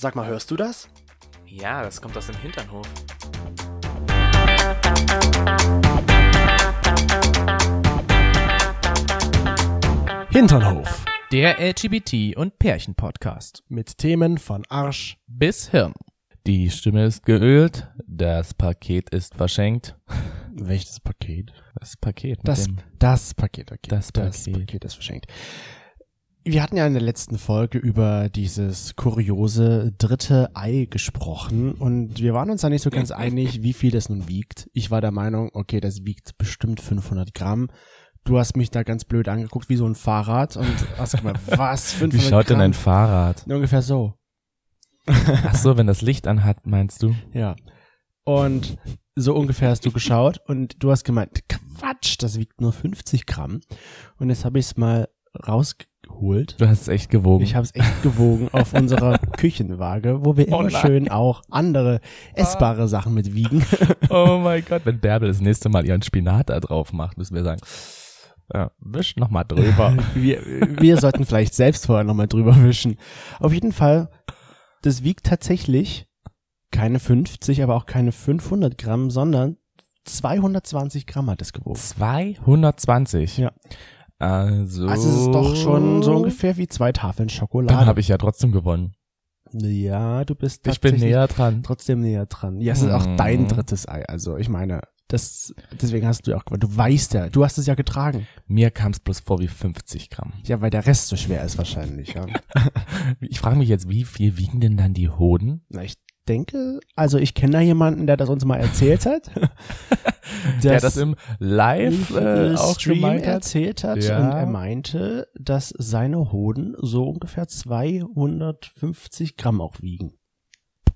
Sag mal, hörst du das? Ja, das kommt aus dem Hinternhof. Hinternhof. Der LGBT- und Pärchen-Podcast. Mit Themen von Arsch. Bis Hirn. Die Stimme ist geölt, das Paket ist verschenkt. Welches Paket? Das Paket. mit Das, dem- das Paket, okay. Das das Paket. Paket ist verschenkt. Wir hatten ja in der letzten Folge über dieses kuriose dritte Ei gesprochen und wir waren uns da nicht so ganz einig, wie viel das nun wiegt. Ich war der Meinung, okay, das wiegt bestimmt 500 Gramm. Du hast mich da ganz blöd angeguckt, wie so ein Fahrrad und hast gemeint, was, 500 Wie schaut denn Gramm? ein Fahrrad? Ungefähr so. Ach so, wenn das Licht anhat, meinst du? Ja. Und so ungefähr hast du geschaut und du hast gemeint, Quatsch, das wiegt nur 50 Gramm. Und jetzt habe ich es mal rausgeholt. Du hast es echt gewogen. Ich habe es echt gewogen auf unserer Küchenwaage, wo wir Oh immer nein. schön auch andere essbare Sachen mit wiegen. oh mein Gott, wenn Bärbel das nächste Mal ihren Spinat da drauf macht, müssen wir sagen, ja, wisch noch mal drüber. Wir, wir sollten vielleicht selbst vorher nochmal drüber wischen. Auf jeden Fall, das wiegt tatsächlich keine 50, aber auch keine 500 Gramm, sondern 220 Gramm hat es gewogen. 220. Ja. Also. Also es ist doch schon so ungefähr wie zwei Tafeln Schokolade. Dann habe ich ja trotzdem gewonnen. ja, du bist Ich bin näher dran. trotzdem näher dran. Ja, es ist auch Mhm. dein drittes Ei. Also ich meine, das deswegen hast du ja auch gewonnen. Du weißt ja, du hast es ja getragen. Mir kam es bloß vor wie 50 Gramm. Ja, weil der Rest so schwer ist wahrscheinlich. Ja. Ich frage mich jetzt, wie viel wiegen denn dann die Hoden? Na, ich denke, also ich kenne da jemanden, der das uns mal erzählt hat. Der das im Live äh, erzählt hat Ja. und er meinte, dass seine Hoden so ungefähr 250 Gramm auch wiegen.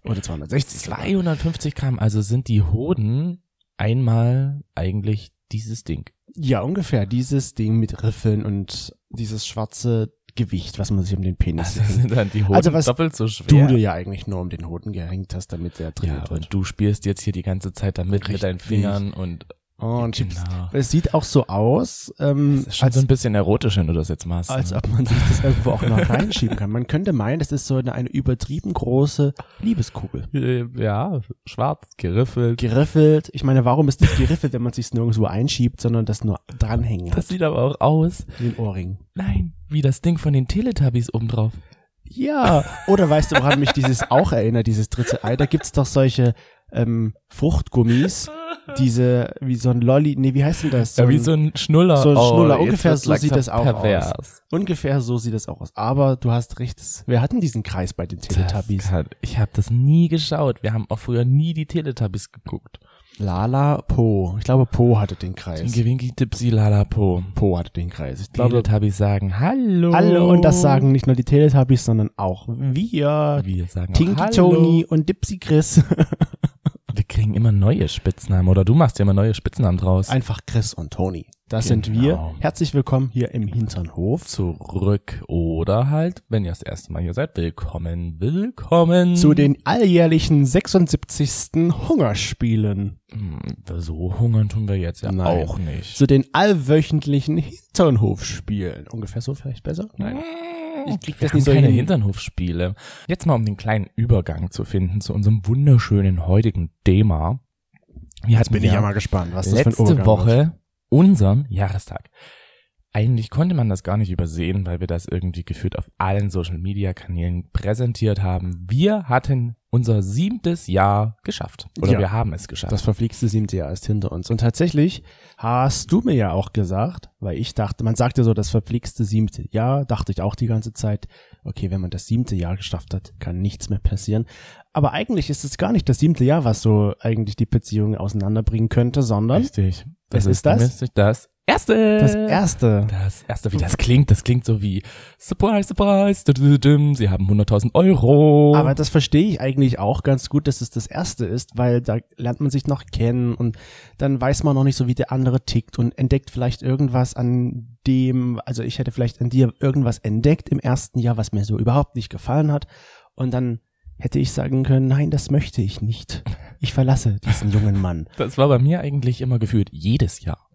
Oder 260. sogar. 250 Gramm, also sind die Hoden einmal eigentlich dieses Ding. Ja, ungefähr. Dieses Ding mit Riffeln und dieses schwarze Gewicht, was man sich um den Penis Also sind dann die Hoden Also was doppelt so du schwer. dir ja eigentlich nur um den Hoden gehängt hast, damit der ja, trainiert wird. und du spielst jetzt hier die ganze Zeit damit mit deinen Richtig. Fingern und und Chips. genau. Es sieht auch so aus, ähm, Das ist schon als, so ein bisschen erotisch, wenn du das jetzt machst. als ne? ob man sich das irgendwo auch noch reinschieben kann. Man könnte meinen, das ist so eine, eine übertrieben große Liebeskugel. Äh, ja, schwarz, geriffelt. Geriffelt. Ich meine, warum ist das geriffelt, wenn man sich nirgendwo einschiebt, sondern das nur dranhängen Das sieht aber auch aus. Wie ein Ohrring. Nein, wie das Ding von den Teletubbies obendrauf. Ja. Oder weißt du, woran mich dieses auch erinnert, dieses dritte Ei? Da gibt's doch solche ähm, Fruchtgummis, diese, wie so ein Lolli, nee, wie heißt denn das? ja, wie ein- so ein Schnuller. so ein Schnuller. jetzt Ungefähr so sieht das auch pervers. aus. Ungefähr so sieht es auch aus. Aber du hast recht, wir hatten diesen Kreis bei den Teletubbies. Das kann, ich habe das nie geschaut. Wir haben auch früher nie die Teletubbies geguckt. Lala Po. Ich glaube, Po hatte den Kreis. Tinky Winky Dipsy Lalapo. Po hatte den Kreis. Ich glaube, Teletubbies sagen Hallo. alle und das sagen nicht nur die Teletubbies, sondern auch wir. Wir sagen Tinky auch Hallo. Tony und Dipsy Chris. Wir kriegen immer neue Spitznamen oder du machst ja immer neue Spitznamen draus. Einfach Chris und Tony. Das Genau. sind wir. Herzlich willkommen hier im Hinternhof. zurück oder halt, wenn ihr das erste Mal hier seid, willkommen, willkommen. Zu den alljährlichen 76. Hungerspielen. Hm, So hungern tun wir jetzt ja Nein. auch nicht. Zu den allwöchentlichen Hinternhofspielen. Ungefähr so vielleicht besser? Nein. Ich krieg das nicht so keine hin. Hinternhofspiele. Jetzt mal um den kleinen Übergang zu finden zu unserem wunderschönen heutigen Thema. Wir hatten Bin ich ja ja mal gespannt, was das für ein Übergang Woche wird. Unseren Jahrestag. Eigentlich konnte man das gar nicht übersehen, weil wir das irgendwie gefühlt auf allen Social Media Kanälen präsentiert haben. Wir hatten unser siebtes Jahr geschafft. Oder Ja. wir haben es geschafft. Das verflixte siebte Jahr ist hinter uns. Und tatsächlich hast du mir ja auch gesagt, weil ich dachte, man sagt ja so, das verflixte siebte Jahr, dachte ich auch die ganze Zeit, okay, wenn man das siebte Jahr geschafft hat, kann nichts mehr passieren. Aber eigentlich ist es gar nicht das siebte Jahr, was so eigentlich die Beziehung auseinanderbringen könnte, sondern Richtig. Was ist das? Das erste. das erste. Das erste, wie das klingt, das klingt so wie Surprise, Surprise, sie haben 100.000 Euro. Aber das verstehe ich eigentlich auch ganz gut, dass es das erste ist, weil da lernt man sich noch kennen und dann weiß man noch nicht so, wie der andere tickt und entdeckt vielleicht irgendwas an dem, also ich hätte vielleicht an dir irgendwas entdeckt im ersten Jahr, was mir so überhaupt nicht gefallen hat und dann hätte ich sagen können, nein, das möchte ich nicht. Ich verlasse diesen jungen Mann. Das war bei mir eigentlich immer gefühlt jedes Jahr.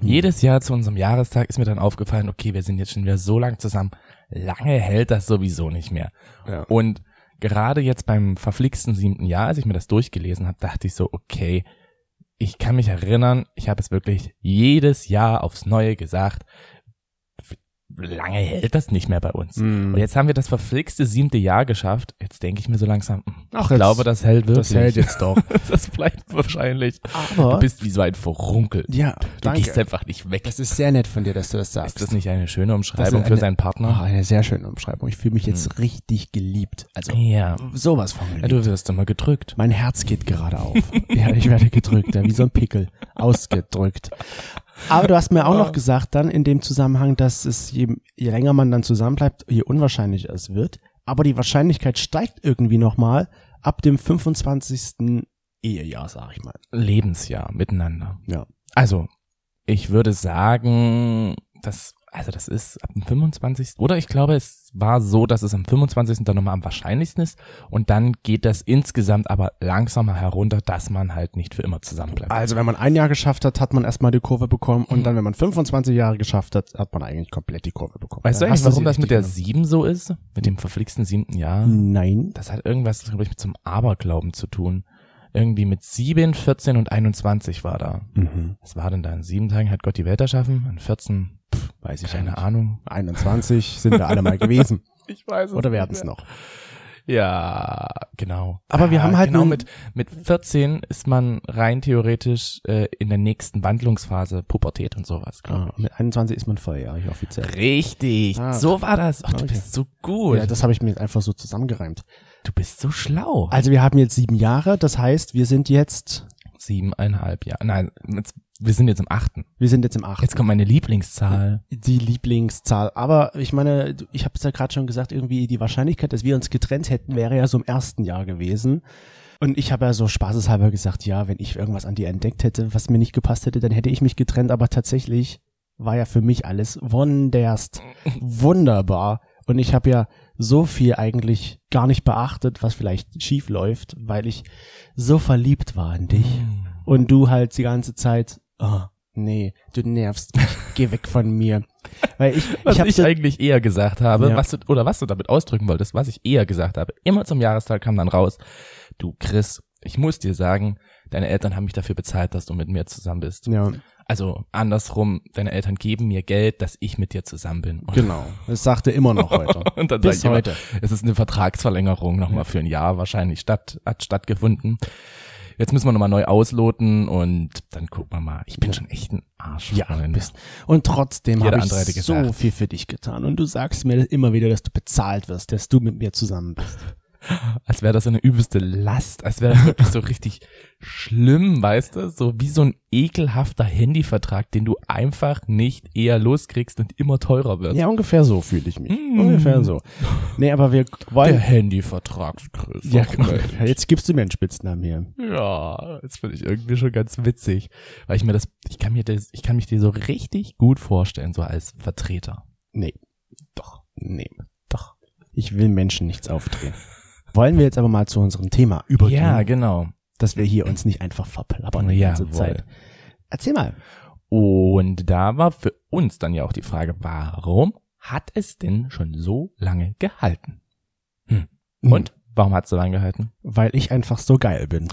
Jedes Jahr zu unserem Jahrestag ist mir dann aufgefallen, okay, wir sind jetzt schon wieder so lang zusammen. Lange hält das sowieso nicht mehr. Ja. Und gerade jetzt beim verflixten siebten Jahr, als ich mir das durchgelesen habe, dachte ich so, okay, ich kann mich erinnern, ich habe es wirklich jedes Jahr aufs Neue gesagt, lange hält das nicht mehr bei uns. Mm. Und jetzt haben wir das verflixte siebte Jahr geschafft. Jetzt denke ich mir so langsam, hm, Ach, ich glaube, das hält wirklich. Das hält jetzt doch. das bleibt wahrscheinlich. Aber Du bist wie so ein Verunkel. ja, Du gehst danke. einfach nicht weg. Das ist sehr nett von dir, dass du das sagst. Ist das nicht eine schöne Umschreibung ist für eine- seinen Partner? eine sehr schöne Umschreibung. Ich fühle mich jetzt richtig geliebt. Also Ja. sowas von ja. geliebt. Du wirst immer gedrückt. mein Herz geht gerade auf. ja, ich werde gedrückt, ja, wie so ein Pickel. Ausgedrückt. Aber du hast mir auch noch gesagt dann in dem Zusammenhang, dass es je, je länger man dann zusammenbleibt, je unwahrscheinlicher es wird. Aber die Wahrscheinlichkeit steigt irgendwie nochmal ab dem 25. Ehejahr, sag ich mal. Lebensjahr miteinander. Ja. Also, ich würde sagen, das, also das ist ab dem 25. Oder ich glaube, es war so, dass es am 25. dann nochmal am wahrscheinlichsten ist. Und dann geht das insgesamt aber langsamer herunter, dass man halt nicht für immer zusammenbleibt. Also wenn man ein Jahr geschafft hat, hat man erstmal die Kurve bekommen und dann, wenn man 25 Jahre geschafft hat, hat man eigentlich komplett die Kurve bekommen. Weißt du eigentlich, warum das mit der richtig 7 so ist? Mit dem verflixten siebten Jahr? Nein. Das hat irgendwas, glaube ich, mit zum Aberglauben zu tun. Irgendwie mit 7, 14 und 21 war da. Mhm. Was war denn da? In sieben Tagen hat Gott die Welt erschaffen. An 14, pff, Weiß ich keine. Ahnung. 21 sind wir alle mal gewesen. Ich weiß Oder werden es noch. Ja, genau. Aber wir Ah, haben halt genau mit mit 14 ist man rein theoretisch äh, in der nächsten Wandlungsphase Pubertät und sowas. Ah, mit 21 ist man volljährig offiziell. ich. Richtig, Ah. so war das. Ach, du Okay. bist so gut. Ja, das habe ich mir jetzt einfach so zusammengereimt. Du bist so schlau. Also wir haben jetzt sieben Jahre, das heißt, wir sind jetzt, Siebeneinhalb Jahre. Nein, jetzt, wir sind jetzt im achten. wir sind jetzt im achten. Jetzt kommt meine Lieblingszahl. die Lieblingszahl. Aber ich meine, ich habe es ja gerade schon gesagt, irgendwie die Wahrscheinlichkeit, dass wir uns getrennt hätten, wäre ja so im ersten Jahr gewesen. Und ich habe ja so spaßeshalber gesagt, ja, wenn ich irgendwas an dir entdeckt hätte, was mir nicht gepasst hätte, dann hätte ich mich getrennt. Aber tatsächlich war ja für mich alles wunderst, wunderbar. Und ich habe ja so viel eigentlich gar nicht beachtet, was vielleicht schief läuft, weil ich so verliebt war in dich. Und du halt die ganze Zeit, oh, nee, du nervst mich, geh weg von mir. Weil ich, Was ich ich, eigentlich eher gesagt habe, Ja. was du, oder was du damit ausdrücken wolltest, was ich eher gesagt habe, immer zum Jahrestag kam dann raus, du Chris, ich muss dir sagen, deine Eltern haben mich dafür bezahlt, dass du mit mir zusammen bist. ja, Also andersrum, deine Eltern geben mir Geld, dass ich mit dir zusammen bin. Und, genau. Das sagt er immer noch heute. und dann Bis sag ich heute. Immer, es ist eine Vertragsverlängerung nochmal für ein Jahr wahrscheinlich statt, hat stattgefunden. Jetzt müssen wir nochmal neu ausloten und dann gucken wir mal. Ich bin schon echt ein Arsch. Ja, bist. Und trotzdem habe ich so viel für dich getan. Und du sagst mir immer wieder, dass du bezahlt wirst, dass du mit mir zusammen bist. Als wäre das so eine übelste Last, als wäre das wirklich so richtig schlimm, weißt du? So wie so ein ekelhafter Handyvertrag, den du einfach nicht eher loskriegst und immer teurer wird. Ja, ungefähr so fühle ich mich. Mm. Ungefähr so. Nee, aber wir Der wollen. Handyvertragschris. Ja, genau. Jetzt gibst du mir einen Spitznamen hier. Ja, das finde ich irgendwie schon ganz witzig, weil ich mir das, ich kann mir das, ich kann mich dir so richtig gut vorstellen, so als Vertreter. Nee. Doch. Nee. Doch. Ich will Menschen nichts aufdrehen. Wollen wir jetzt aber mal zu unserem Thema übergehen, Ja, genau. dass wir hier uns nicht einfach verplappern die Ja, ganze Zeit. Erzähl mal. Und da war für uns dann ja auch die Frage, warum hat es denn schon so lange gehalten? Hm. Und? Warum hat es so lange gehalten? Weil ich einfach so geil bin.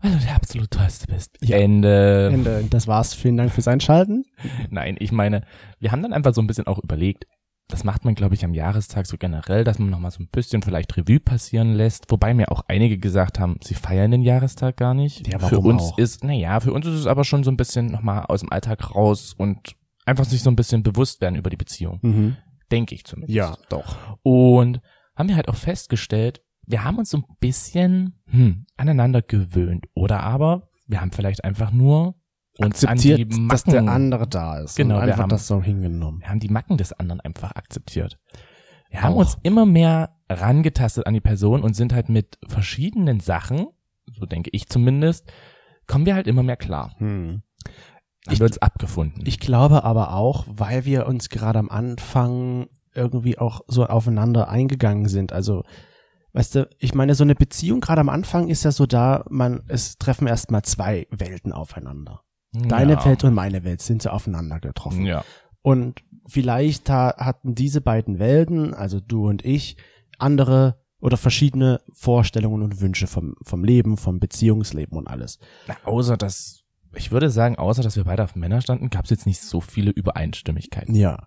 Weil du der absolut tollste bist. Ja. Ende. Ende. Das war's. Vielen Dank fürs Einschalten. Nein, ich meine, wir haben dann einfach so ein bisschen auch überlegt, das macht man, glaube ich, am Jahrestag so generell, dass man nochmal so ein bisschen vielleicht Revue passieren lässt, wobei mir auch einige gesagt haben, sie feiern den Jahrestag gar nicht. Ja, für warum uns auch? ist, naja, für uns ist es aber schon so ein bisschen nochmal aus dem Alltag raus und einfach sich so ein bisschen bewusst werden über die Beziehung. Mhm. Denke ich zumindest. Ja, doch. Und haben wir halt auch festgestellt, wir haben uns so ein bisschen hm, aneinander gewöhnt. Oder aber wir haben vielleicht einfach nur uns Akzeptiert, Macken, dass der andere da ist. Genau, Und wir einfach haben- das so hingenommen. wir haben die Macken des anderen einfach akzeptiert. Wir haben Auch. uns immer mehr rangetastet an die Person und sind halt mit verschiedenen Sachen, so denke ich zumindest, kommen wir halt immer mehr klar. Hm. Haben Ich- wir uns abgefunden. Ich glaube aber auch, weil wir uns gerade am Anfang irgendwie auch so aufeinander eingegangen sind. Also, weißt du, ich meine, so eine Beziehung gerade am Anfang ist ja so da, man, es treffen erstmal zwei Welten aufeinander. Deine ja. Welt und meine Welt sind so aufeinander getroffen. Ja. Und vielleicht ha hatten diese beiden Welten, also du und ich, andere oder verschiedene Vorstellungen und Wünsche vom, vom Leben, vom Beziehungsleben und alles. Na, außer dass, ich würde sagen, außer dass wir beide auf Männer standen, gab es jetzt nicht so viele Übereinstimmigkeiten. Ja.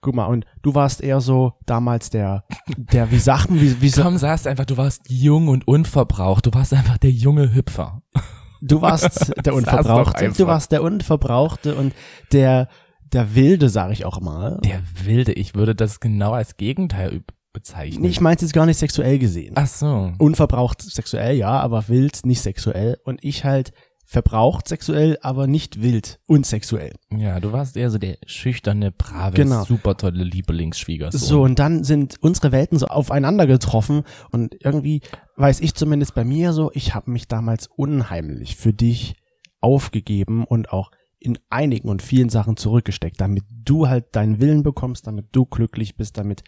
Guck mal, und du warst eher so damals der, der, wie Sachen, wie, wie so, Tom sagst einfach, du warst jung und unverbraucht. Du warst einfach der junge Hüpfer. Du warst der Unverbrauchte, du warst der Unverbrauchte und der, der Wilde, sage ich auch mal. Der wilde, ich würde das genau als Gegenteil bezeichnen. Ich meinte jetzt gar nicht sexuell gesehen. Ach so. Unverbraucht sexuell, ja, aber wild nicht sexuell. Und ich halt verbraucht sexuell, aber nicht wild unsexuell. Ja, du warst eher so der schüchterne, brave, Genau. super tolle Lieblingsschwiegersohn. So, und dann sind unsere Welten so aufeinander getroffen und irgendwie weiß ich zumindest bei mir so, ich habe mich damals unheimlich für dich aufgegeben und auch in einigen und vielen Sachen zurückgesteckt, damit du halt deinen Willen bekommst, damit du glücklich bist, damit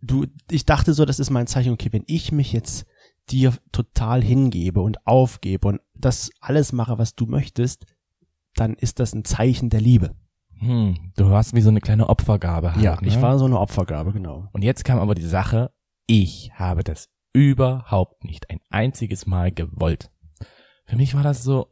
du, ich dachte so, das ist mein Zeichen, okay, wenn ich mich jetzt dir total hingebe und aufgebe und das alles mache, was du möchtest, dann ist das ein Zeichen der Liebe. Hm, du warst wie so eine kleine Opfergabe. Halt, Ja, ne? ich war so eine Opfergabe, genau. Und jetzt kam aber die Sache, ich habe das überhaupt nicht ein einziges Mal gewollt. Für mich war das so,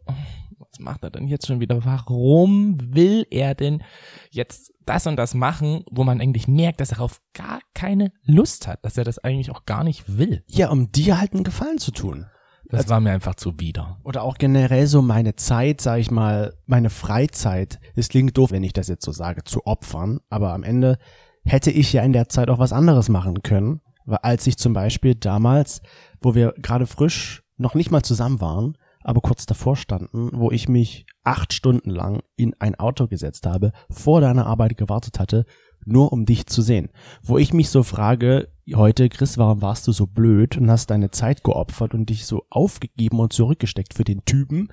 was macht er denn jetzt schon wieder? Warum will er denn jetzt das und das machen, wo man eigentlich merkt, dass er auf gar keine Lust hat, dass er das eigentlich auch gar nicht will? Ja, um dir halt einen Gefallen zu tun. Das war mir einfach zuwider. Oder auch generell so meine Zeit, sag ich mal, meine Freizeit. Es klingt doof, wenn ich das jetzt so sage, zu opfern. Aber am Ende hätte ich ja in der Zeit auch was anderes machen können. Als ich zum Beispiel damals, wo wir gerade frisch noch nicht mal zusammen waren, aber kurz davor standen, wo ich mich acht Stunden lang in ein Auto gesetzt habe, vor deiner Arbeit gewartet hatte, nur um dich zu sehen. Wo ich mich so frage, heute, Chris, warum warst du so blöd und hast deine Zeit geopfert und dich so aufgegeben und zurückgesteckt für den Typen,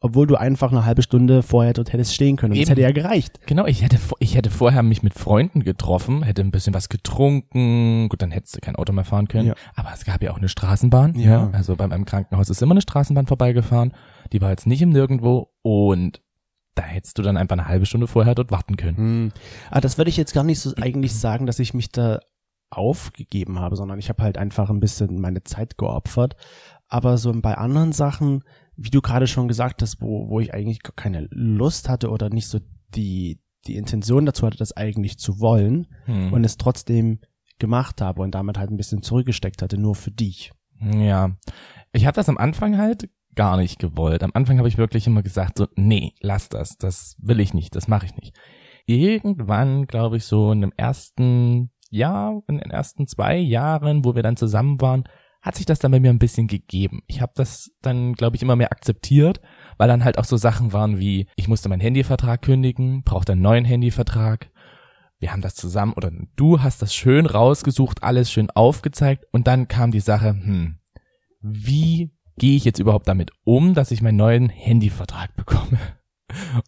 obwohl du einfach eine halbe Stunde vorher dort hättest stehen können. Und das hätte ja gereicht. Genau, ich hätte, ich hätte vorher mich mit Freunden getroffen, hätte ein bisschen was getrunken, gut, dann hättest du kein Auto mehr fahren können. Ja. Aber es gab ja auch eine Straßenbahn. Ja. Also bei meinem Krankenhaus ist immer eine Straßenbahn vorbeigefahren. Die war jetzt nicht im Nirgendwo und da hättest du dann einfach eine halbe Stunde vorher dort warten können. Hm. Ah, das würde ich jetzt gar nicht so eigentlich sagen, dass ich mich da aufgegeben habe, sondern ich habe halt einfach ein bisschen meine Zeit geopfert. Aber so bei anderen Sachen, wie du gerade schon gesagt hast, wo, wo ich eigentlich gar keine Lust hatte oder nicht so die, die Intention dazu hatte, das eigentlich zu wollen Hm. und es trotzdem gemacht habe und damit halt ein bisschen zurückgesteckt hatte, nur für dich. Ja, ich habe das am Anfang halt gar nicht gewollt. Am Anfang habe ich wirklich immer gesagt, so, nee, lass das, das will ich nicht, das mache ich nicht. Irgendwann, glaube ich, so in dem ersten Jahr, in den ersten zwei Jahren, wo wir dann zusammen waren, hat sich das dann bei mir ein bisschen gegeben. Ich habe das dann, glaube ich, immer mehr akzeptiert, weil dann halt auch so Sachen waren wie, ich musste meinen Handyvertrag kündigen, brauchte einen neuen Handyvertrag. Wir haben das zusammen, oder du hast das schön rausgesucht, alles schön aufgezeigt und dann kam die Sache, hm, wie gehe ich jetzt überhaupt damit um, dass ich meinen neuen Handyvertrag bekomme?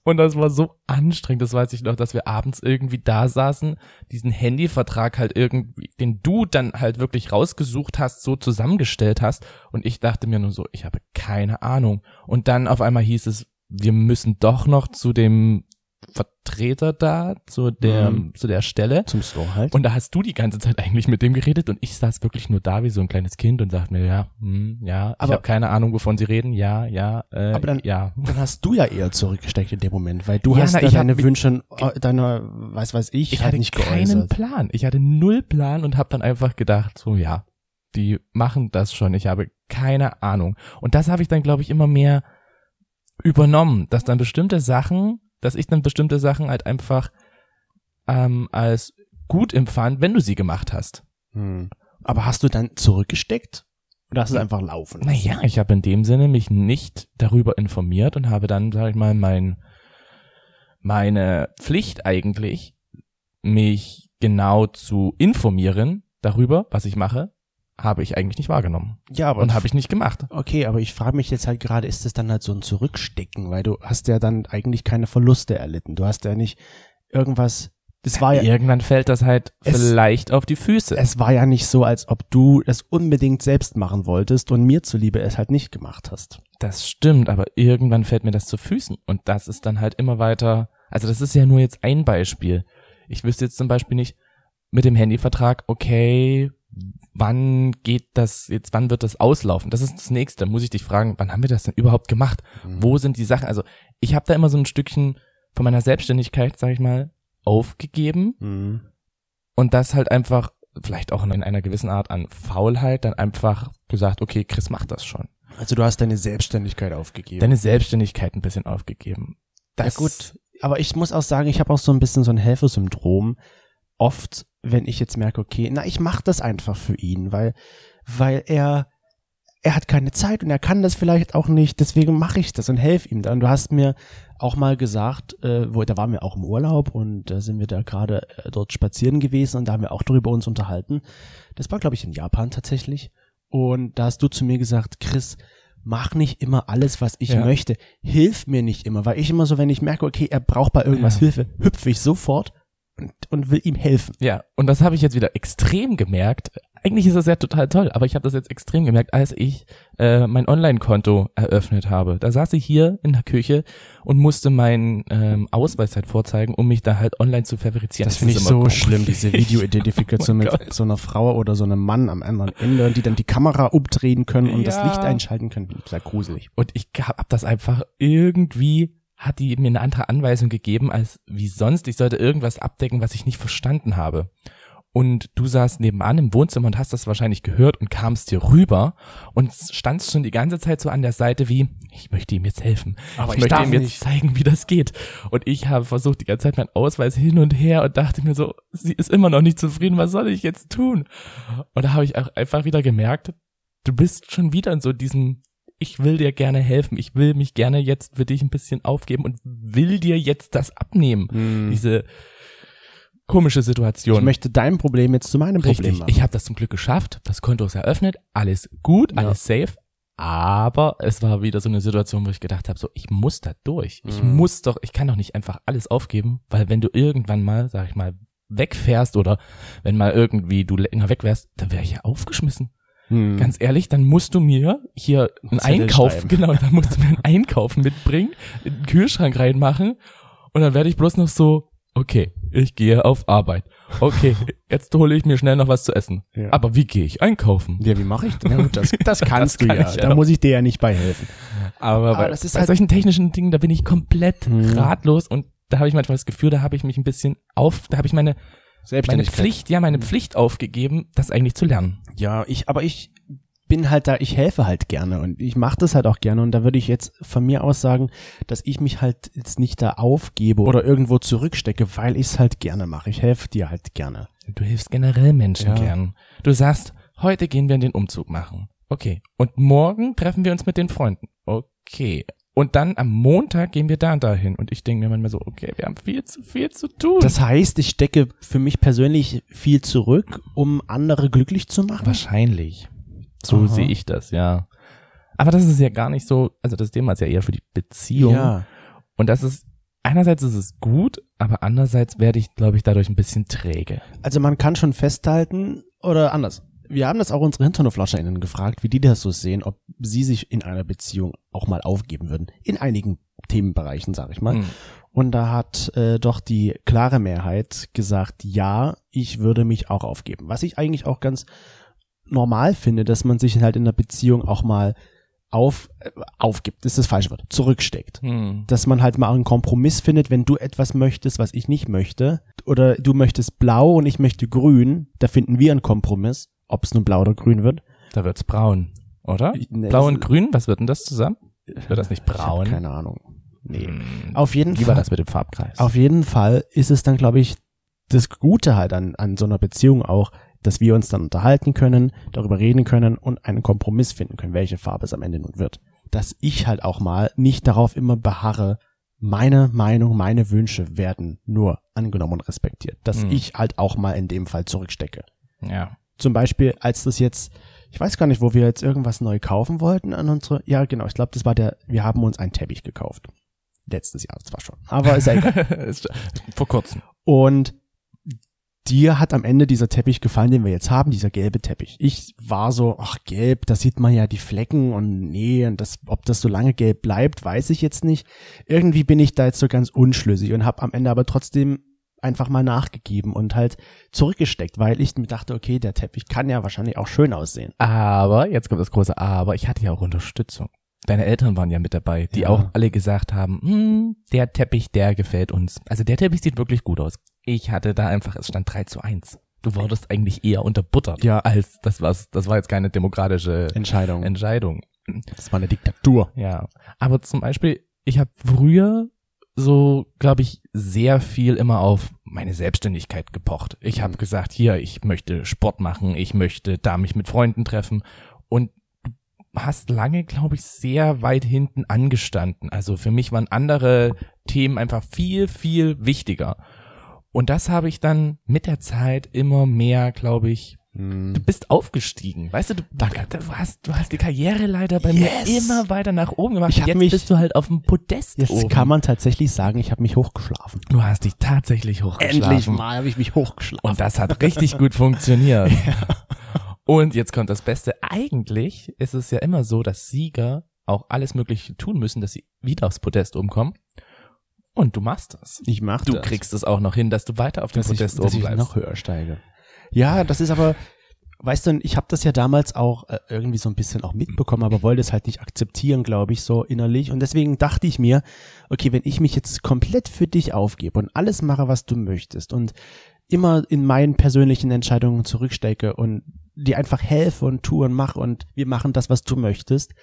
Und das war so anstrengend, das weiß ich noch, dass wir abends irgendwie da saßen, diesen Handyvertrag halt irgendwie, den du dann halt wirklich rausgesucht hast, so zusammengestellt hast. Und ich dachte mir nur so, ich habe keine Ahnung. Und dann auf einmal hieß es, wir müssen doch noch zu dem Vertreter da, zu der, Mhm. zu der Stelle. Zum Store halt. Und da hast du die ganze Zeit eigentlich mit dem geredet und ich saß wirklich nur da wie so ein kleines Kind und dachte mir, ja, hm, ja, ich Aber- habe keine Ahnung, wovon sie reden, ja, ja, äh, Aber dann- ja. dann hast du ja eher zurückgesteckt in dem Moment, weil du Ja, hast na, ich hab deine mich- Wünsche, äh, deine, weiß weiß ich, Ich halt hatte nicht keinen geäußert. Plan. Ich hatte null Plan und habe dann einfach gedacht, so ja, die machen das schon. Ich habe keine Ahnung. Und das habe ich dann, glaube ich, immer mehr übernommen, dass dann bestimmte Sachen, dass ich dann bestimmte Sachen halt einfach ähm, als gut empfand, wenn du sie gemacht hast. Hm. Aber hast du dann zurückgesteckt? Oder hast du es einfach laufen lassen? Naja, ich habe in dem Sinne mich nicht darüber informiert und habe dann, sag ich mal, mein, meine Pflicht eigentlich, mich genau zu informieren darüber, was ich mache, habe ich eigentlich nicht wahrgenommen. Ja, aber Und habe ich nicht gemacht. Okay, aber ich frage mich jetzt halt gerade, ist es dann halt so ein Zurückstecken, weil du hast ja dann eigentlich keine Verluste erlitten. Du hast ja nicht irgendwas, das war ja, Irgendwann fällt das halt Es- vielleicht auf die Füße. es war ja nicht so, als ob du das unbedingt selbst machen wolltest und mir zuliebe es halt nicht gemacht hast. Das stimmt, aber irgendwann fällt mir das zu Füßen. Und das ist dann halt immer weiter. Also das ist ja nur jetzt ein Beispiel. Ich wüsste jetzt zum Beispiel nicht mit dem Handyvertrag, okay, wann geht das jetzt, wann wird das auslaufen? Das ist das nächste. Muss ich dich fragen, wann haben wir das denn überhaupt gemacht? Mhm. Wo sind die Sachen? Also ich habe da immer so ein Stückchen von meiner Selbstständigkeit, sag ich mal, aufgegeben Mhm. und das halt einfach, vielleicht auch in einer gewissen Art an Faulheit, dann einfach gesagt, okay, Chris macht das schon. Also du hast deine Selbstständigkeit aufgegeben. Deine Selbstständigkeit ein bisschen aufgegeben. Das, ja gut, aber ich muss auch sagen, ich habe auch so ein bisschen so ein Helfersyndrom. Oft, wenn ich jetzt merke, okay, na, ich mache das einfach für ihn, weil, weil er, er hat keine Zeit und er kann das vielleicht auch nicht, deswegen mache ich das und helfe ihm dann. Du hast mir auch mal gesagt, äh, wo, da waren wir auch im Urlaub und da sind wir da gerade äh, dort spazieren gewesen und da haben wir auch darüber uns unterhalten. Das war, glaube ich, in Japan tatsächlich. Und da hast du zu mir gesagt, Chris, mach nicht immer alles, was ich Ja. möchte. Hilf mir nicht immer, weil ich immer so, wenn ich merke, okay, er braucht bei irgendwas Ja. Hilfe, hüpfe ich sofort und, und will ihm helfen. Ja, und das habe ich jetzt wieder extrem gemerkt. Eigentlich ist das ja total toll, aber ich habe das jetzt extrem gemerkt, als ich äh, mein Online-Konto eröffnet habe. Da saß ich hier in der Küche und musste meinen ähm, Ausweis halt vorzeigen, um mich da halt online zu verifizieren. Das finde ich so immer schlimm, diese. Videoidentifikation Oh mit so einer Frau oder so einem Mann am anderen Ende, die dann die Kamera umdrehen können und das Ja. Licht einschalten können. Sehr gruselig. Und ich hab das einfach irgendwie hat die mir eine andere Anweisung gegeben als wie sonst. Ich sollte irgendwas abdecken, was ich nicht verstanden habe. Und du saßt nebenan im Wohnzimmer und hast das wahrscheinlich gehört und kamst hier rüber und standst schon die ganze Zeit so an der Seite wie, ich möchte ihm jetzt helfen. Aber ich, ich möchte ihm jetzt nicht. zeigen, wie das geht. Und ich habe versucht, die ganze Zeit meinen Ausweis hin und her und dachte mir so, sie ist immer noch nicht zufrieden, was soll ich jetzt tun? Und da habe ich auch einfach wieder gemerkt, du bist schon wieder in so diesem, ich will dir gerne helfen, ich will mich gerne jetzt für dich ein bisschen aufgeben und will dir jetzt das abnehmen. Diese komische Situation. Ich möchte dein Problem jetzt zu meinem Problem Richtig, machen. ich habe das zum Glück geschafft, das Konto ist eröffnet, alles gut, Ja. alles safe. Aber es war wieder so eine Situation, wo ich gedacht habe, so ich muss da durch. Ich Mhm. muss doch, ich kann doch nicht einfach alles aufgeben, weil wenn du irgendwann mal, sag ich mal, wegfährst oder wenn mal irgendwie du länger weg wärst, dann wäre ich ja aufgeschmissen. Hm. Ganz ehrlich, dann musst du mir hier einen Einkauf, genau, dann musst du mir einen Einkauf mitbringen, in den Kühlschrank reinmachen und dann werde ich bloß noch so, okay, ich gehe auf Arbeit. Okay, jetzt hole ich mir schnell noch was zu essen. Ja. Aber wie gehe ich einkaufen? ja, wie mache ich denn? Ja, gut, das, das kannst Das du kann ja. Da muss ich dir ja nicht bei helfen. Aber, Aber bei, das ist bei halt- solchen technischen Dingen, da bin ich komplett Hm. ratlos und da habe ich manchmal das Gefühl, da habe ich mich ein bisschen auf, da habe ich meine, meine Selbstständigkeit. Pflicht, ja, meine Pflicht aufgegeben, das eigentlich zu lernen. Ja, ich, aber ich bin halt da, ich helfe halt gerne und ich mache das halt auch gerne und da würde ich jetzt von mir aus sagen, dass ich mich halt jetzt nicht da aufgebe oder irgendwo zurückstecke, weil ich es halt gerne mache. Ich helfe dir halt gerne. Du hilfst generell Menschen Ja. gern. Du sagst, heute gehen wir den Umzug machen. Okay. Und morgen treffen wir uns mit den Freunden. Okay. Und dann am Montag gehen wir da und dahin. Und ich denke mir manchmal so, okay, wir haben viel zu viel zu tun. Das heißt, ich stecke für mich persönlich viel zurück, um andere glücklich zu machen. wahrscheinlich. So sehe ich das, ja. Aber das ist ja gar nicht so, also das Thema ist ja eher für die Beziehung. Ja. Und das ist, einerseits ist es gut, aber andererseits werde ich, glaube ich, dadurch ein bisschen träge. Also man kann schon festhalten, oder anders. Wir haben das auch unsere HinternoflauscherInnen gefragt, wie die das so sehen, ob sie sich in einer Beziehung auch mal aufgeben würden. In einigen Themenbereichen, sag ich mal. Hm. Und da hat äh, doch die klare Mehrheit gesagt, ja, ich würde mich auch aufgeben. Was ich eigentlich auch ganz normal finde, dass man sich halt in der Beziehung auch mal auf, äh, aufgibt, ist das falsche Wort, zurücksteckt. Hm. Dass man halt mal einen Kompromiss findet, wenn du etwas möchtest, was ich nicht möchte, oder du möchtest blau und ich möchte grün, da finden wir einen Kompromiss, ob es nun blau oder grün wird. Da wird's braun, oder? Ne, Blau und grün, was wird denn das zusammen? Wird das nicht braun? keine Ahnung. Nee. Hm. Auf jeden Wie Fall. war das mit dem Farbkreis? Auf jeden Fall ist es dann, glaube ich, das Gute halt an, an so einer Beziehung auch, dass wir uns dann unterhalten können, darüber reden können und einen Kompromiss finden können, welche Farbe es am Ende nun wird. Dass ich halt auch mal nicht darauf immer beharre, meine Meinung, meine Wünsche werden nur angenommen und respektiert. Dass Hm. ich halt auch mal in dem Fall zurückstecke. ja. Zum Beispiel, als das jetzt, ich weiß gar nicht, wo wir jetzt irgendwas neu kaufen wollten an unsere, ja genau, ich glaube, das war der, wir haben uns einen Teppich gekauft. Letztes Jahr zwar schon, aber ist ja egal. Vor kurzem. Und dir hat am Ende dieser Teppich gefallen, den wir jetzt haben, dieser gelbe Teppich. Ich war so, ach gelb, da sieht man ja die Flecken und nee, und das, ob das so lange gelb bleibt, weiß ich jetzt nicht. Irgendwie bin ich da jetzt so ganz unschlüssig und habe am Ende aber trotzdem einfach mal nachgegeben und halt zurückgesteckt, weil ich mir dachte, okay, der Teppich kann ja wahrscheinlich auch schön aussehen. Aber, jetzt kommt das große Aber, ich hatte ja auch Unterstützung. Deine Eltern waren ja mit dabei, die Ja. auch alle gesagt haben, hm, der Teppich, der gefällt uns. Also der Teppich sieht wirklich gut aus. Ich hatte da einfach, es stand 3 zu 1. Du wurdest eigentlich eher unterbuttert, Ja. als das was, das war jetzt keine demokratische Entscheidung. Entscheidung. Das war eine Diktatur. Ja. Aber zum Beispiel, ich habe früher so, glaube ich, sehr viel immer auf meine Selbstständigkeit gepocht. Ich habe gesagt, hier, ich möchte Sport machen, ich möchte da mich mit Freunden treffen und du hast lange, glaube ich, sehr weit hinten angestanden. Also für mich waren andere Themen einfach viel, viel wichtiger. Und das habe ich dann mit der Zeit immer mehr, glaube ich. Du bist aufgestiegen, weißt du, du, du, hast, du hast die Karriereleiter bei Yes. mir immer weiter nach oben gemacht. Ich Jetzt mich- bist du halt auf dem Podest Jetzt oben. kann man tatsächlich sagen, ich habe mich hochgeschlafen. du hast dich tatsächlich hochgeschlafen. Endlich mal habe ich mich hochgeschlafen. Und das hat richtig gut funktioniert. Und jetzt kommt das Beste. Eigentlich ist es ja immer so, dass Sieger auch alles Mögliche tun müssen, dass sie wieder aufs Podest oben kommen. Und du machst das. ich mach Du das. kriegst es auch noch hin, dass du weiter auf dem dass ich, Podest dass oben ich bleibst. noch höher steige. Ja, das ist aber, weißt du, ich habe das ja damals auch äh, irgendwie so ein bisschen auch mitbekommen, aber wollte es halt nicht akzeptieren, glaube ich, so innerlich. Und deswegen dachte ich mir, okay, wenn ich mich jetzt komplett für dich aufgebe und alles mache, was du möchtest und immer in meinen persönlichen Entscheidungen zurückstecke und dir einfach helfe und tue und mache und wir machen das, was du möchtest,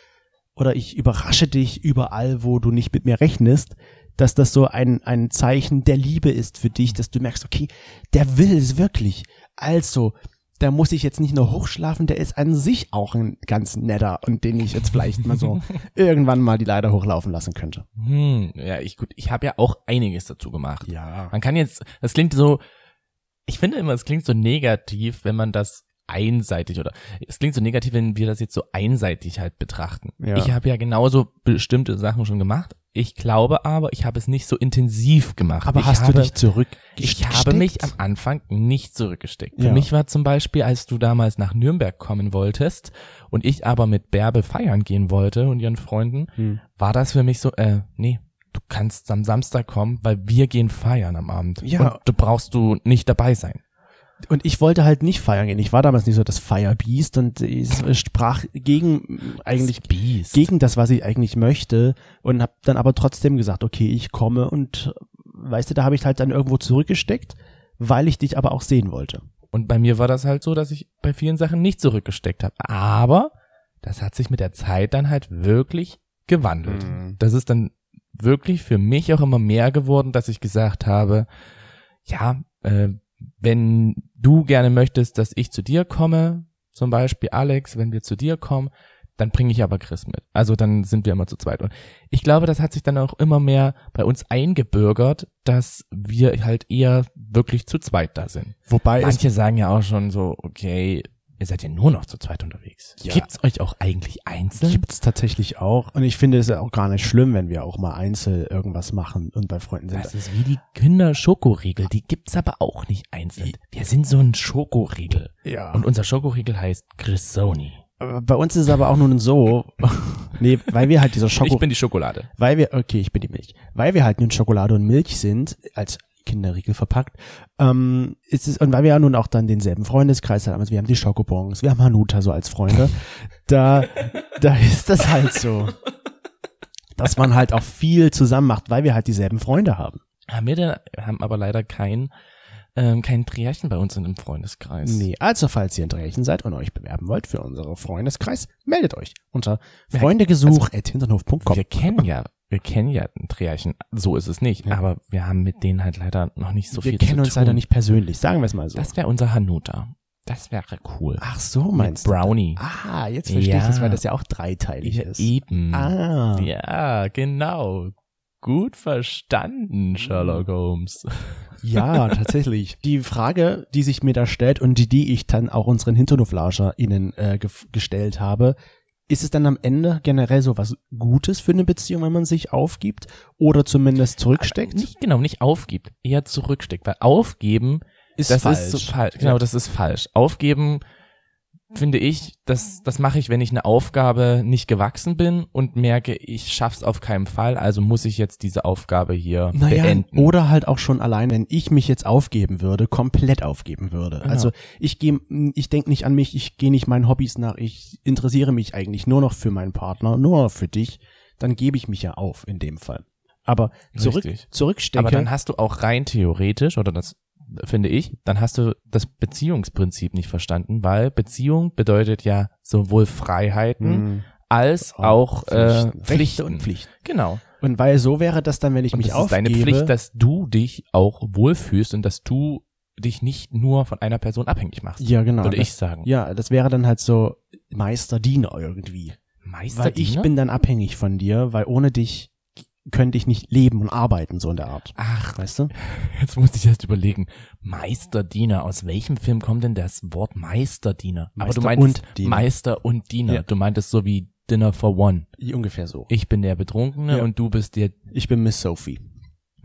oder ich überrasche dich überall, wo du nicht mit mir rechnest, dass das so ein, ein Zeichen der Liebe ist für dich, dass du merkst, okay, der will es wirklich. Also, da muss ich jetzt nicht nur hochschlafen, der ist an sich auch ein ganz netter und den ich jetzt vielleicht mal so irgendwann mal die Leiter hochlaufen lassen könnte. Hm, ja, ich gut, ich habe ja auch einiges dazu gemacht. Ja. Man kann jetzt, das klingt so, ich finde immer, es klingt so negativ, wenn man das einseitig oder es klingt so negativ, wenn wir das jetzt so einseitig halt betrachten. Ja. Ich habe ja genauso bestimmte Sachen schon gemacht. Ich glaube aber, ich habe es nicht so intensiv gemacht. Aber ich hast habe, du dich zurück Ich habe mich am Anfang nicht zurückgesteckt. Für Ja. mich war zum Beispiel, als du damals nach Nürnberg kommen wolltest und ich aber mit Bärbe feiern gehen wollte und ihren Freunden, Hm. war das für mich so, äh, nee, du kannst am Samstag kommen, weil wir gehen feiern am Abend. Ja. Und du brauchst du nicht dabei sein. Und ich wollte halt nicht feiern gehen. Ich war damals nicht so das Firebeast und es sprach gegen eigentlich Biest. gegen das, was ich eigentlich möchte und habe dann aber trotzdem gesagt, okay, ich komme und weißt du, da habe ich halt dann irgendwo zurückgesteckt, weil ich dich aber auch sehen wollte. Und bei mir war das halt so, dass ich bei vielen Sachen nicht zurückgesteckt habe. Aber das hat sich mit der Zeit dann halt wirklich gewandelt. Mhm. Das ist dann wirklich für mich auch immer mehr geworden, dass ich gesagt habe, ja, äh, wenn du gerne möchtest, dass ich zu dir komme, zum Beispiel Alex, wenn wir zu dir kommen, dann bringe ich aber Chris mit. Also dann sind wir immer zu zweit. Und ich glaube, das hat sich dann auch immer mehr bei uns eingebürgert, dass wir halt eher wirklich zu zweit da sind. Wobei Manche sagen ja auch schon so, okay, ihr seid ja nur noch zu zweit unterwegs. Ja. Gibt's euch auch eigentlich einzeln? gibt's tatsächlich auch und ich finde es ja auch gar nicht schlimm, wenn wir auch mal einzeln irgendwas machen und bei Freunden sind. Das ist wie die Kinder-Schokoriegel. Die gibt's aber auch nicht einzeln. Wir sind so ein Schokoriegel. Ja. Und unser Schokoriegel heißt Grissoni. bei uns ist es aber auch nun so, nee, weil wir halt dieser Schoko, Ich bin die Schokolade. weil wir, okay, ich bin die Milch, weil wir halt nun Schokolade und Milch sind, als Kinderriegel verpackt, ähm, ist es, und weil wir ja nun auch dann denselben Freundeskreis haben, also wir haben die Schokobons, wir haben Hanuta so als Freunde, da, da ist das halt so, dass man halt auch viel zusammen macht, weil wir halt dieselben Freunde haben. Haben wir denn, haben aber leider kein, ähm, kein Trärchen bei uns in dem Freundeskreis. Nee, also falls ihr in Dresden seid und euch bewerben wollt für unseren Freundeskreis, meldet euch unter freundegesuch.hinternhof.com. Wir kennen ja, wir kennen ja ein Trärchen. So ist es nicht. Ja. Aber wir haben mit denen halt leider noch nicht so wir viel kennen zu uns tun. leider nicht persönlich, sagen wir es mal so. Das wäre unser Hanuta. Das wäre cool. Ach so, Mit meinst du? Brownie. Ah, jetzt verstehe ich Ja. das, weil das ja auch dreiteilig Ja, ist. eben. Ah. Ja, genau. Gut verstanden, Sherlock Holmes. Ja, tatsächlich. Die Frage, die sich mir da stellt und die, die ich dann auch unseren HinternoflauscherInnen äh, gestellt habe, ist es dann am Ende generell so was Gutes für eine Beziehung, wenn man sich aufgibt oder zumindest zurücksteckt? Nicht, genau, nicht aufgibt, eher zurücksteckt. Weil aufgeben, ist das falsch. ist so falsch. Genau, das ist falsch. Aufgeben finde ich, das, das mache ich, wenn ich eine Aufgabe nicht gewachsen bin und merke, ich schaff's auf keinen Fall, also muss ich jetzt diese Aufgabe hier Naja, beenden. oder halt auch schon allein, wenn ich mich jetzt aufgeben würde, komplett aufgeben würde. Genau. Also ich gehe, ich denke nicht an mich, ich gehe nicht meinen Hobbys nach, ich interessiere mich eigentlich nur noch für meinen Partner, nur noch für dich, dann gebe ich mich ja auf in dem Fall. Aber zurück, Richtig. zurückstecke. Aber dann hast du auch rein theoretisch, oder das finde ich, dann hast du das Beziehungsprinzip nicht verstanden, weil Beziehung bedeutet ja sowohl Freiheiten Hm, als auch äh, Pflichten. Pflichten. Rechte und Pflichten. Genau. Und weil so wäre das dann, wenn ich Und mich das ist aufgebe. deine Pflicht, dass du dich auch wohlfühlst und dass du dich nicht nur von einer Person abhängig machst. ja, genau. würde das, ich sagen. Ja, das wäre dann halt so Meister-Diener irgendwie. Meister Weil ich bin dann abhängig von dir, weil ohne dich könnte ich nicht leben und arbeiten, so in der Art. Ach, Weißt du? jetzt musste ich erst überlegen. Meisterdiener. Aus welchem Film kommt denn das Wort Meisterdiener? Aber Meister du meintest und Diener. Meister und Diener. Ja. Du meintest so wie Dinner for One. Ungefähr so. Ich bin der Betrunkene Ja. und du bist der. Ich bin Miss Sophie.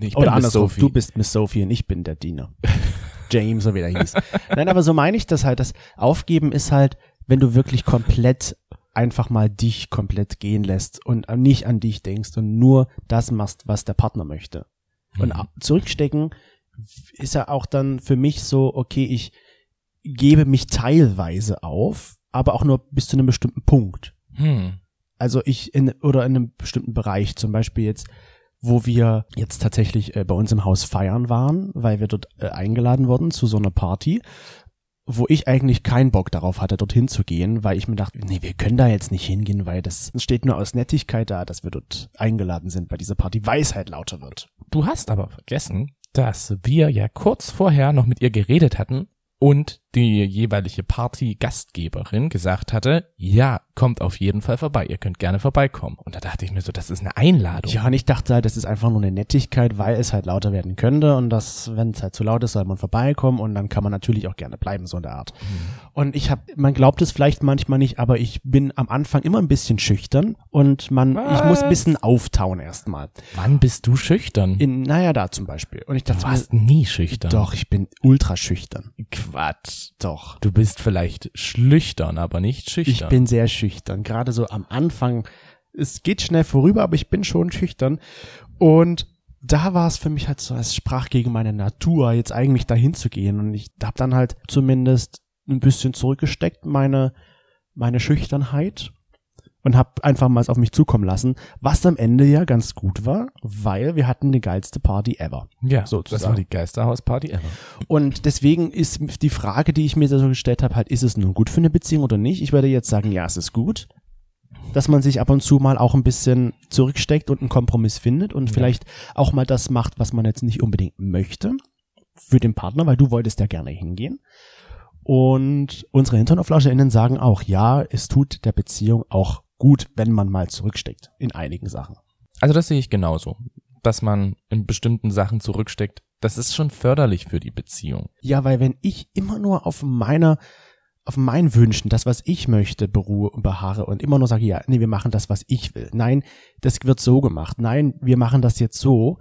Ich Oder bin Miss Sophie. du bist Miss Sophie und ich bin der Diener. James, so wie er hieß. Nein, aber so meine ich das halt. Das Aufgeben ist halt, wenn du wirklich komplett einfach mal dich komplett gehen lässt und nicht an dich denkst und nur das machst, was der Partner möchte. Und Mhm. au- zurückstecken ist ja auch dann für mich so, okay, ich gebe mich teilweise auf, aber auch nur bis zu einem bestimmten Punkt. Hm. Also ich in oder in einem bestimmten Bereich, zum Beispiel jetzt, wo wir jetzt tatsächlich äh, bei uns im Haus feiern waren, weil wir dort äh, eingeladen wurden zu so einer Party, wo ich eigentlich keinen Bock darauf hatte, dorthin zu gehen, weil ich mir dachte, nee, wir können da jetzt nicht hingehen, weil das steht nur aus Nettigkeit da, dass wir dort eingeladen sind bei dieser Party, weil es halt lauter wird. Du hast aber vergessen, dass wir ja kurz vorher noch mit ihr geredet hatten und die jeweilige Party-Gastgeberin gesagt hatte, ja, kommt auf jeden Fall vorbei, ihr könnt gerne vorbeikommen. Und da dachte ich mir so, das ist eine Einladung. Ja, und ich dachte halt, das ist einfach nur eine Nettigkeit, weil es halt lauter werden könnte und das, wenn es halt zu laut ist, soll man vorbeikommen und dann kann man natürlich auch gerne bleiben, so in der Art. Und ich habe, man glaubt es vielleicht manchmal nicht, aber ich bin am Anfang immer ein bisschen schüchtern und man, ich muss ein Was? bisschen auftauen erstmal. Wann bist du schüchtern? In, naja, da zum Beispiel. Und ich du dachte warst mir, nie schüchtern. doch, ich bin ultra schüchtern. Quatsch. Doch. Du bist vielleicht schlüchtern, aber nicht Ich schüchtern. bin sehr schüchtern. Gerade so am Anfang. Es geht schnell vorüber, aber ich bin schon schüchtern. Und da war es für mich halt so, es sprach gegen meine Natur, jetzt eigentlich dahin zu gehen. Und ich habe dann halt zumindest ein bisschen zurückgesteckt, meine, meine Schüchternheit. Und habe einfach mal es auf mich zukommen lassen, was am Ende ja ganz gut war, weil wir hatten die geilste Party ever. ja, das sozusagen. war die Geisterhausparty ever. Und deswegen ist die Frage, die ich mir so gestellt habe, halt, ist es nun gut für eine Beziehung oder nicht? Ich würde jetzt sagen, ja, es ist gut. Dass man sich ab und zu mal auch ein bisschen zurücksteckt und einen Kompromiss findet und Ja. vielleicht auch mal das macht, was man jetzt nicht unbedingt möchte für den Partner, weil du wolltest ja gerne hingehen. Und unsere HinternoflauscherInnen sagen auch, ja, es tut der Beziehung auch gut, wenn man mal zurücksteckt in einigen Sachen. Also das sehe ich genauso. Dass man in bestimmten Sachen zurücksteckt, das ist schon förderlich für die Beziehung. Ja, weil wenn ich immer nur auf meiner, auf meinen Wünschen, das, was ich möchte, beruhe und beharre und immer nur sage, ja, nee, wir machen das, was ich will. Nein, das wird so gemacht. Nein, wir machen das jetzt so.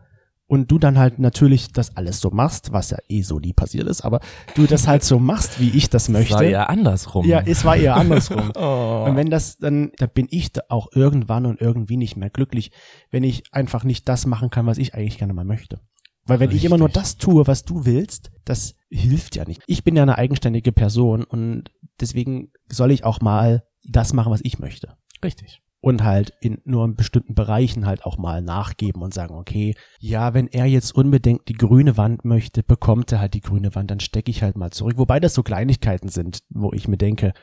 Und du dann halt natürlich das alles so machst, was ja eh so nie passiert ist, aber du das halt so machst, wie ich das möchte. Das war ja andersrum. ja, es war eher andersrum. oh. Und wenn das dann, dann bin ich da auch irgendwann und irgendwie nicht mehr glücklich, wenn ich einfach nicht das machen kann, was ich eigentlich gerne mal möchte. Weil wenn ich immer nur Richtig. das tue, was du willst, das hilft ja nicht. Ich bin ja eine eigenständige Person und deswegen soll ich auch mal das machen, was ich möchte. Richtig. Und halt in nur in bestimmten Bereichen halt auch mal nachgeben und sagen, okay, ja, wenn er jetzt unbedingt die grüne Wand möchte, bekommt er halt die grüne Wand, dann stecke ich halt mal zurück. Wobei das so Kleinigkeiten sind, wo ich mir denke,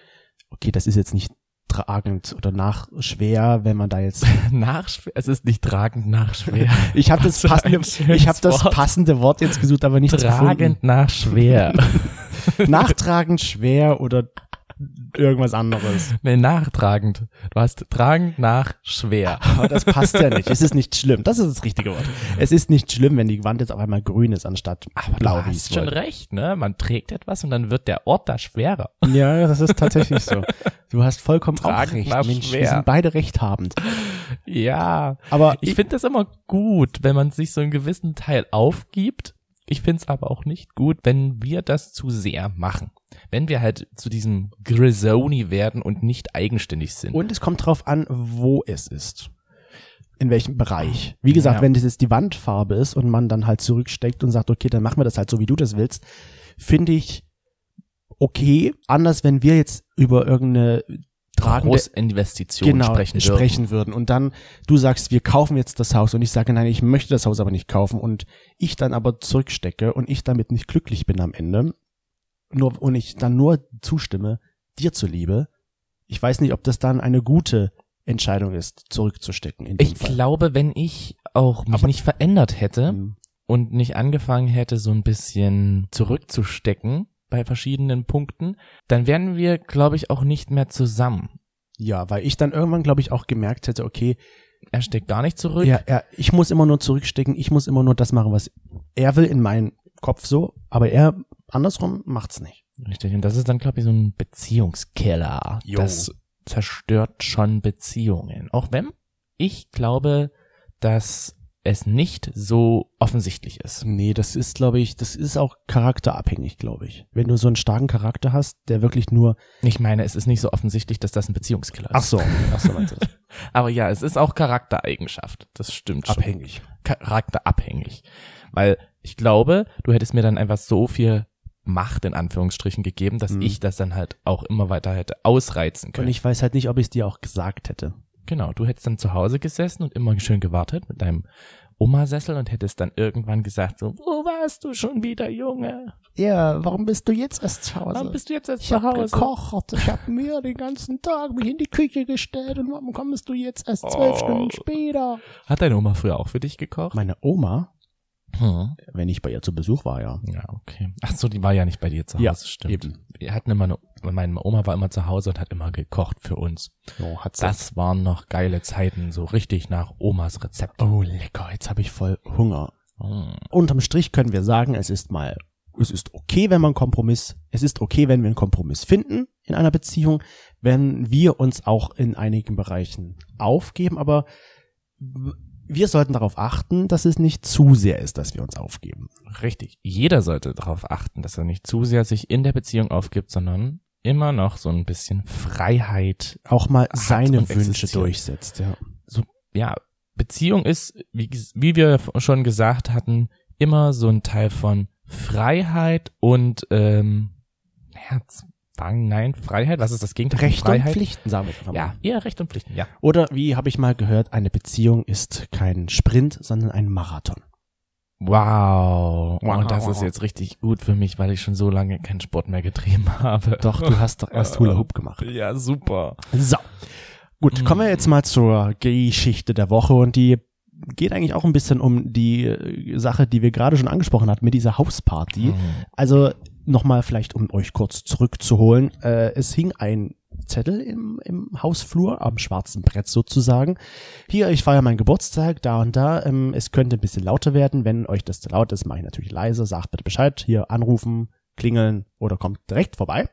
okay, das ist jetzt nicht tragend oder nach schwer, wenn man da jetzt Nachschwer, es ist nicht tragend nach schwer. ich habe das passende ich habe das Wort. passende Wort jetzt gesucht, aber nicht tragend nach schwer. gefunden. Nachtragend schwer oder irgendwas anderes. nee, nachtragend. Du hast tragend nach schwer. Aber das passt ja nicht. Es ist nicht schlimm. Das ist das richtige Wort. Es ist nicht schlimm, wenn die Wand jetzt auf einmal grün ist anstatt blau, du ich hast schon wollte. recht, ne? Man trägt etwas und dann wird der Ort da schwerer. Ja, das ist tatsächlich so. Du hast vollkommen auch Tragen recht. Mensch, wir sind beide rechthabend. Ja. Aber Ich finde das immer gut, wenn man sich so einen gewissen Teil aufgibt. Ich finde es aber auch nicht gut, wenn wir das zu sehr machen. Wenn wir halt zu diesem Grisoni werden und nicht eigenständig sind. Und es kommt drauf an, wo es ist. In welchem Bereich. Wie gesagt, Ja. wenn das jetzt die Wandfarbe ist und man dann halt zurücksteckt und sagt, okay, dann machen wir das halt so, wie du das willst, finde ich okay. Anders, wenn wir jetzt über irgendeine tragende Großinvestitionen genau, sprechen sprechen würden. Und dann du sagst, wir kaufen jetzt das Haus und ich sage, nein, ich möchte das Haus aber nicht kaufen und ich dann aber zurückstecke und ich damit nicht glücklich bin am Ende, nur und ich dann nur zustimme, dir zuliebe. Ich weiß nicht, ob das dann eine gute Entscheidung ist, zurückzustecken. Ich Fall. glaube, wenn ich auch mich Aber- nicht verändert hätte Hm. und nicht angefangen hätte, so ein bisschen zurückzustecken bei verschiedenen Punkten, dann wären wir, glaube ich, auch nicht mehr zusammen. Ja, weil ich dann irgendwann, glaube ich, auch gemerkt hätte, okay, Er steckt gar nicht zurück. ja, er, ich muss immer nur zurückstecken, ich muss immer nur das machen, was er will in meinem Kopf so, aber er andersrum macht's nicht. Richtig. Und das ist dann, glaube ich, so ein Beziehungskiller. Jo. Das zerstört schon Beziehungen. Auch wenn ich glaube, dass es nicht so offensichtlich ist. Nee, das ist, glaube ich, das ist auch charakterabhängig, glaube ich. Wenn du so einen starken Charakter hast, der wirklich nur. Ich meine, es ist nicht so offensichtlich, dass das ein Beziehungskiller ist. Ach so, ach so meinst du das? Aber ja, es ist auch Charaktereigenschaft. Das stimmt schon. Abhängig. Charakterabhängig. Weil ich glaube, du hättest mir dann einfach so viel Macht in Anführungsstrichen gegeben, dass Mhm. ich das dann halt auch immer weiter hätte ausreizen Und können. ich weiß halt nicht, ob ich es dir auch gesagt hätte. genau, du hättest dann zu Hause gesessen und immer schön gewartet mit deinem Oma-Sessel und hättest dann irgendwann gesagt so, wo warst du schon wieder, Junge? Ja, warum bist du jetzt erst zu Hause? Warum bist du jetzt erst ich zu hab Hause? gekocht, ich hab mir den ganzen Tag mich in die Küche gestellt und warum kommst du jetzt erst zwölf Oh. Stunden später? Hat deine Oma früher auch für dich gekocht? Meine Oma, Hm. wenn ich bei ihr zu Besuch war, ja. Ja, okay. Ach so, die war ja nicht bei dir zu Hause, Ja, stimmt. eben. Wir hatten immer eine, meine Oma war immer zu Hause und hat immer gekocht für uns. So, hat sie. Das waren noch geile Zeiten, so richtig nach Omas Rezept. Oh, lecker, jetzt habe ich voll Hunger. Mm. Unterm Strich können wir sagen, es ist mal, es ist okay, wenn man Kompromiss, es ist okay, wenn wir einen Kompromiss finden in einer Beziehung, wenn wir uns auch in einigen Bereichen aufgeben, aber wir sollten darauf achten, dass es nicht zu sehr ist, dass wir uns aufgeben. Richtig. Jeder sollte darauf achten, dass er nicht zu sehr sich in der Beziehung aufgibt, sondern immer noch so ein bisschen Freiheit. Auch mal seine Wünsche existiert. durchsetzt, ja. Ja, Beziehung ist, wie, wie wir schon gesagt hatten, immer so ein Teil von Freiheit und ähm, ja, Zwang, nein, Freiheit. Was ist das Gegenteil? von Rechte Freiheit? und Pflichten, sagen wir einfach mal. Ja, eher Recht und Pflichten, ja. Oder wie habe ich mal gehört, eine Beziehung ist kein Sprint, sondern ein Marathon. Wow. Wow. Und das ist jetzt richtig gut für mich, weil ich schon so lange keinen Sport mehr getrieben habe. Doch, du hast doch erst Hula Hoop gemacht. Ja, super. So. Gut, kommen wir jetzt mal zur Geschichte der Woche und die geht eigentlich auch ein bisschen um die äh, Sache, die wir gerade schon angesprochen hatten mit dieser Hausparty. Mhm. Also nochmal vielleicht, um euch kurz zurückzuholen. Äh, es hing ein Zettel im, im Hausflur, am schwarzen Brett sozusagen. Hier, ich feiere meinen Geburtstag, da und da. Ähm, es könnte ein bisschen lauter werden. Wenn euch das zu laut ist, mache ich natürlich leise. Sagt bitte Bescheid. Hier anrufen, klingeln oder kommt direkt vorbei.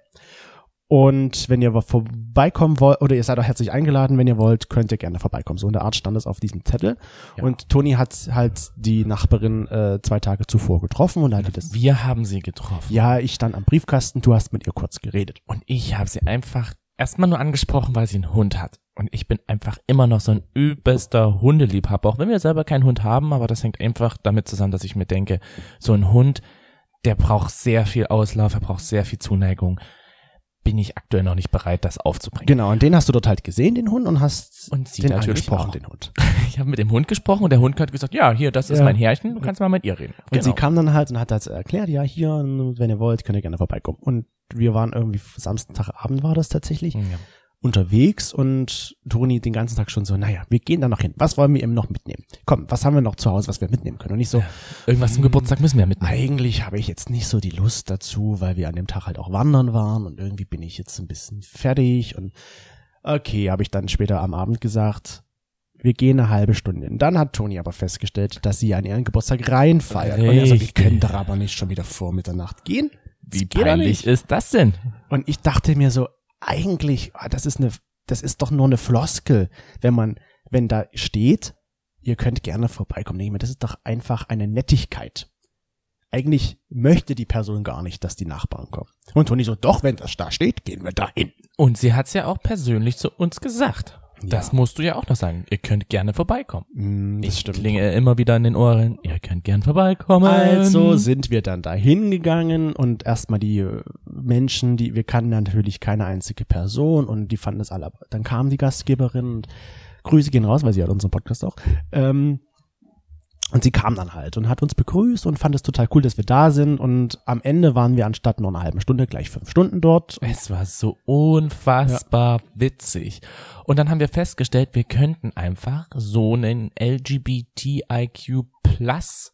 Und wenn ihr vorbeikommen wollt, oder ihr seid auch herzlich eingeladen, wenn ihr wollt, könnt ihr gerne vorbeikommen. So in der Art stand es auf diesem Zettel. Ja. Und Toni hat halt die Nachbarin äh, zwei Tage zuvor getroffen und hat ihr das. Wir haben sie getroffen. Ja, ich stand am Briefkasten, du hast mit ihr kurz geredet. Und ich habe sie einfach erstmal nur angesprochen, weil sie einen Hund hat. Und ich bin einfach immer noch so ein übelster Hundeliebhaber, auch wenn wir selber keinen Hund haben, aber das hängt einfach damit zusammen, dass ich mir denke, so ein Hund, der braucht sehr viel Auslauf, er braucht sehr viel Zuneigung. Bin ich aktuell noch nicht bereit, das aufzubringen. Genau, und den hast du dort halt gesehen, den Hund, und hast Und sie den natürlich angesprochen, auch. den Hund. Ich habe mit dem Hund gesprochen und der Hund hat gesagt, ja, hier, das ist Ja. mein Herrchen, du kannst mal mit ihr reden. Und sie kam dann halt und hat halt erklärt, ja, hier, wenn ihr wollt, könnt ihr gerne vorbeikommen. Und wir waren irgendwie, Samstagabend war das tatsächlich, ja. Unterwegs und Toni den ganzen Tag schon so, naja, wir gehen da noch hin. Was wollen wir eben noch mitnehmen? Komm, was haben wir noch zu Hause, was wir mitnehmen können? Und nicht so, Irgendwas zum Geburtstag müssen wir ja mitnehmen. eigentlich habe ich jetzt nicht so die Lust dazu, weil wir an dem Tag halt auch wandern waren und irgendwie bin ich jetzt ein bisschen fertig und okay, habe ich dann später am Abend gesagt, wir gehen eine halbe Stunde. Und dann hat Toni aber festgestellt, dass sie an ihren Geburtstag reinfeiert. Und er so, wir Richtig. können doch aber nicht schon wieder vor Mitternacht gehen. Wie peinlich ist das denn? Und ich dachte mir so, eigentlich, ah, das ist eine, das ist doch nur eine Floskel, wenn man, wenn da steht, ihr könnt gerne vorbeikommen. Mir, Das ist doch einfach eine Nettigkeit. eigentlich möchte die Person gar nicht, dass die Nachbarn kommen. Und Toni so, doch, wenn das da steht, gehen wir da hin. Und sie hat's ja auch persönlich zu uns gesagt. Das Ja. musst du ja auch noch sagen. Ihr könnt gerne vorbeikommen. Mm, das Ich stimmt. klinge immer wieder in den Ohren. Ihr könnt gern vorbeikommen. Also sind wir dann da hingegangen und erstmal die äh, Menschen, die wir kannten natürlich keine einzige Person und die fanden das alle. Dann kam die Gastgeberin und Grüße gehen raus, weil sie hat unseren Podcast auch. Ähm, und sie kam dann halt und hat uns begrüßt und fand es total cool, dass wir da sind. Und am Ende waren wir anstatt nur einer halben Stunde gleich fünf Stunden dort. Es war so unfassbar witzig. Und dann haben wir festgestellt, wir könnten einfach so einen LGBTIQ Plus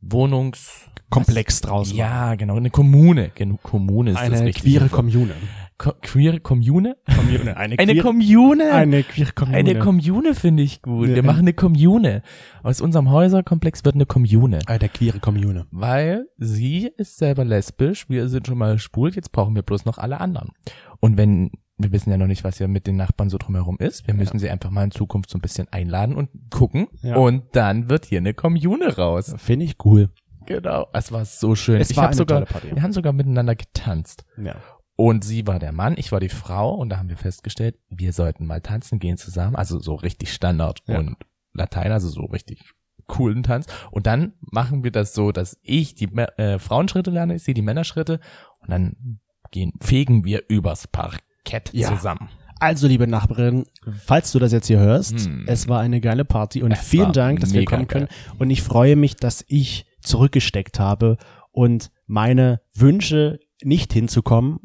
Wohnungs Komplex draus. Ja, genau, eine Kommune. Genau, Kommune ist das Eine queere. Kommune. Ko queere Kommune? Kommune. Eine, Eine queere- Kommune. Eine queere Kommune. Eine Kommune finde ich gut. Ja. Wir machen eine Kommune. Aus unserem Häuserkomplex wird eine Kommune. Eine queere Kommune. Weil sie ist selber lesbisch, wir sind schon mal schwul, jetzt brauchen wir bloß noch alle anderen. Und wenn, wir wissen ja noch nicht, was ja mit den Nachbarn so drumherum ist, wir müssen sie einfach mal in Zukunft so ein bisschen einladen und gucken. Ja. Und dann wird hier eine Kommune raus. Finde ich cool. Genau. Es war so schön. Es ich war eine sogar, tolle Party. wir haben sogar miteinander getanzt. Ja. Und sie war der Mann, ich war die Frau und da haben wir festgestellt, wir sollten mal tanzen gehen zusammen, also so richtig Standard Ja. und Latein, also so richtig coolen Tanz. Und dann machen wir das so, dass ich die äh, Frauenschritte lerne, sie die Männerschritte und dann gehen, fegen wir übers Parkett Ja. zusammen. Also, liebe Nachbarin, falls du das jetzt hier hörst, Hm. es war eine geile Party und Es vielen Dank, dass wir kommen können. geil. Und ich freue mich, dass ich zurückgesteckt habe und meine Wünsche nicht hinzukommen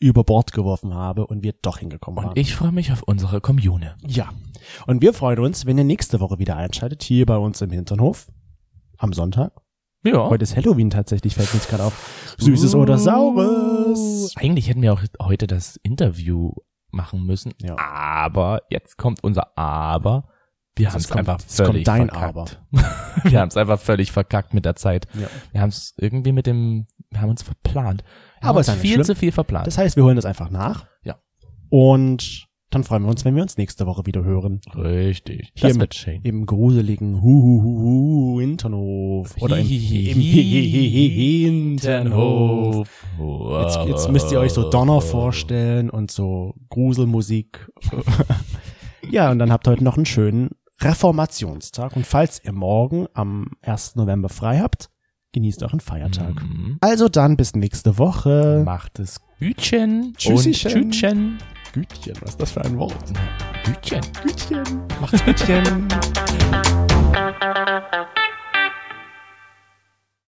über Bord geworfen habe und wir doch hingekommen Und waren. ich freue mich auf unsere Kommune. ja. Und wir freuen uns, wenn ihr nächste Woche wieder einschaltet, hier bei uns im Hinternhof. Am Sonntag. Ja. Heute ist Halloween tatsächlich, fällt mir jetzt gerade auf. Süßes oder Saures. Eigentlich hätten wir auch heute das Interview machen müssen. Ja. Aber jetzt kommt unser Aber. Wir haben es es einfach es kommt völlig dein verkackt. wir haben es einfach völlig verkackt mit der Zeit. Ja. Wir haben es irgendwie mit dem, wir haben uns verplant. Wir Aber haben ist viel schlimm. zu viel verplant. Das heißt, wir holen das einfach nach. Ja. Und dann freuen wir uns, wenn wir uns nächste Woche wieder hören. Richtig. Hier das mit- schön. Im gruseligen Huhuhuhu Hinternhof. Oder im, im Hinternhof. Jetzt, jetzt müsst ihr euch so Donner vorstellen und so Gruselmusik. ja, und dann habt ihr heute noch einen schönen Reformationstag. Und falls ihr morgen am 1. November frei habt, genießt euren Feiertag. Mhm. Also dann bis nächste Woche. Macht es Gütchen Tschüsschen. und Tschütchen. Gütchen, was ist das für ein Wort? Gütchen. Gütchen. Macht's Gütchen.